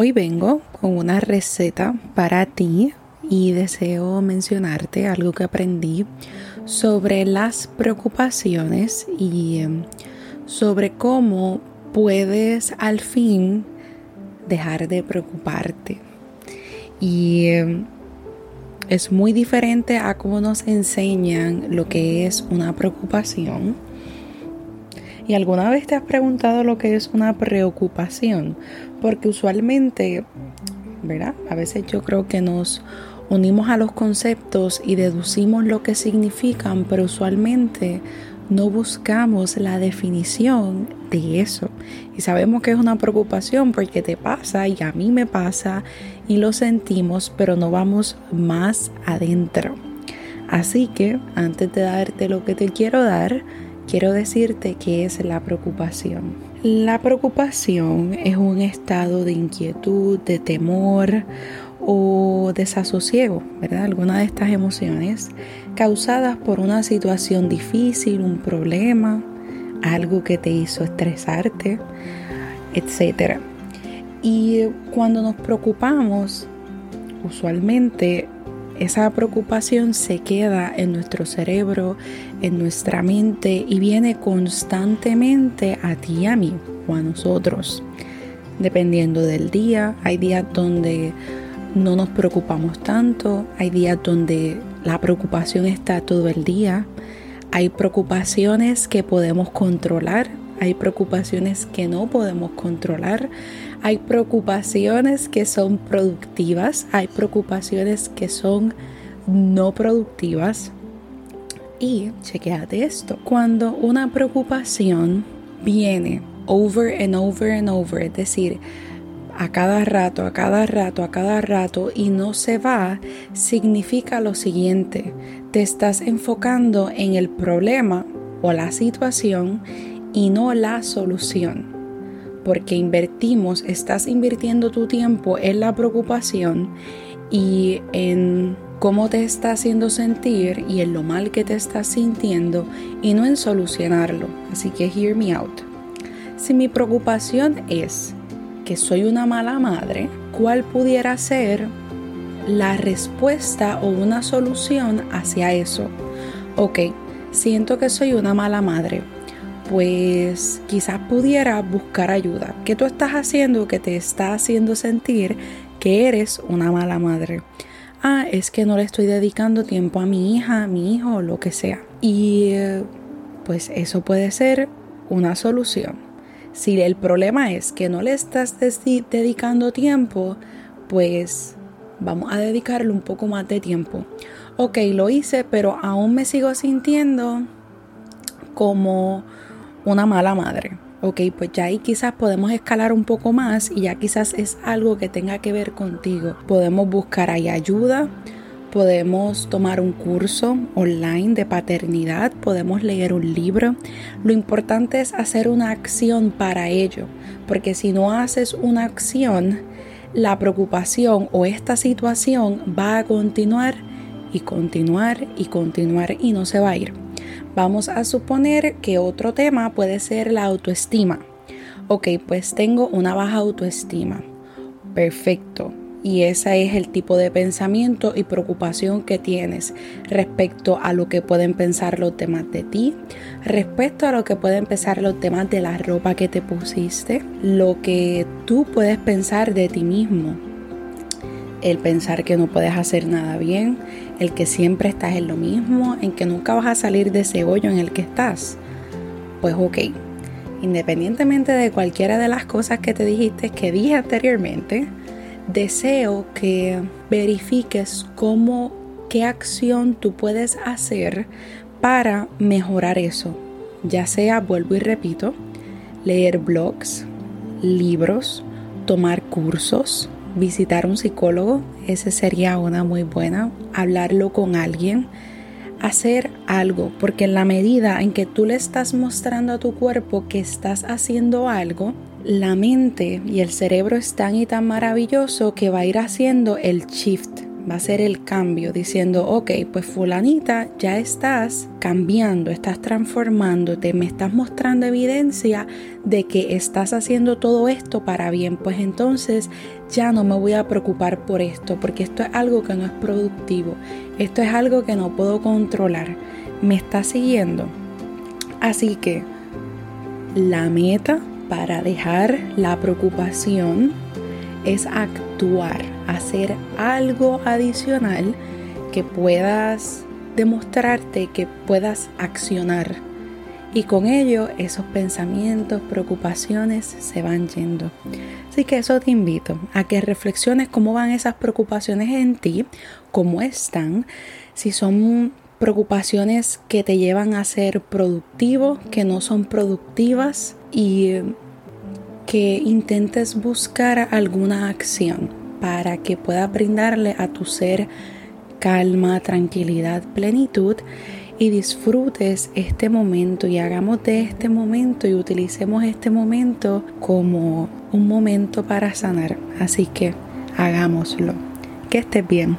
Hoy vengo con una receta para ti y deseo mencionarte algo que aprendí sobre las preocupaciones y em, sobre cómo puedes al fin dejar de preocuparte. Y em, es muy diferente a cómo nos enseñan lo que es una preocupación. ¿Y alguna vez te has preguntado lo que es una preocupación? Porque usualmente, ¿verdad? A veces yo creo que nos unimos a los conceptos y deducimos lo que significan, pero usualmente no buscamos la definición de eso. Y sabemos que es una preocupación porque te pasa y a mí me pasa y lo sentimos, pero no vamos más adentro. Así que antes de darte lo que te quiero dar, quiero decirte que es la preocupación. La preocupación es un estado de inquietud, de temor o desasosiego, ¿verdad? Alguna de estas emociones causadas por una situación difícil, un problema, algo que te hizo estresarte, etc. Y cuando nos preocupamos, usualmente esa preocupación se queda en nuestro cerebro, en nuestra mente y viene constantemente a ti y a mí o a nosotros. Dependiendo del día, hay días donde no nos preocupamos tanto, hay días donde la preocupación está todo el día, hay preocupaciones que podemos controlar, hay preocupaciones que no podemos controlar, hay preocupaciones que son productivas, hay preocupaciones que son no productivas. Y chequeate esto, cuando una preocupación viene over and over and over, es decir, a cada rato, a cada rato, a cada rato y no se va, significa lo siguiente, te estás enfocando en el problema o la situación y no la solución porque invertimos, estás invirtiendo tu tiempo en la preocupación y en cómo te está haciendo sentir y en lo mal que te estás sintiendo y no en solucionarlo. Así que hear me out. Si mi preocupación es que soy una mala madre, ¿cuál pudiera ser la respuesta o una solución hacia eso? Ok, siento que soy una mala madre pues quizás pudiera buscar ayuda. ¿Qué tú estás haciendo que te está haciendo sentir que eres una mala madre? Ah, es que no le estoy dedicando tiempo a mi hija, a mi hijo, lo que sea. Y pues eso puede ser una solución. Si el problema es que no le estás dedicando tiempo, pues vamos a dedicarle un poco más de tiempo. Ok, lo hice, pero aún me sigo sintiendo como una mala madre. Ok, pues ya ahí quizás podemos escalar un poco más y ya quizás es algo que tenga que ver contigo. Podemos buscar ayuda, podemos tomar un curso online de paternidad, podemos leer un libro. Lo importante es hacer una acción para ello, porque si no haces una acción, la preocupación o esta situación va a continuar y continuar y continuar y no se va a ir. Vamos a suponer que otro tema puede ser la autoestima. Ok, pues tengo una baja autoestima. Perfecto. Y ese es el tipo de pensamiento y preocupación que tienes respecto a lo que pueden pensar los demás de ti, respecto a lo que pueden pensar los demás de la ropa que te pusiste, lo que tú puedes pensar de ti mismo, el pensar que no puedes hacer nada bien, el que siempre estás en lo mismo, en que nunca vas a salir de ese hoyo en el que estás. Pues ok, independientemente de cualquiera de las cosas que te dijiste, que dije anteriormente, deseo que verifiques cómo, qué acción tú puedes hacer para mejorar eso. Ya sea, vuelvo y repito, leer blogs, libros, tomar cursos, visitar un psicólogo, ese sería una muy buena, hablarlo con alguien, hacer algo, porque en la medida en que tú le estás mostrando a tu cuerpo que estás haciendo algo, la mente y el cerebro es tan y tan maravilloso que va a ir haciendo el shift va a ser el cambio, diciendo, ok, pues fulanita, ya estás cambiando, estás transformándote, me estás mostrando evidencia de que estás haciendo todo esto para bien, pues entonces ya no me voy a preocupar por esto, porque esto es algo que no es productivo, esto es algo que no puedo controlar. ¿Me está siguiendo? Así que la meta para dejar la preocupación es actuar, hacer algo adicional que puedas demostrarte que puedas accionar. Y con ello esos pensamientos, preocupaciones se van yendo. Así que eso te invito a que reflexiones cómo van esas preocupaciones en ti, cómo están, si son preocupaciones que te llevan a ser productivo, que no son productivas y que intentes buscar alguna acción para que puedas brindarle a tu ser calma, tranquilidad, plenitud y disfrutes este momento y hagamos de este momento y utilicemos este momento como un momento para sanar. Así que hagámoslo. Que estés bien.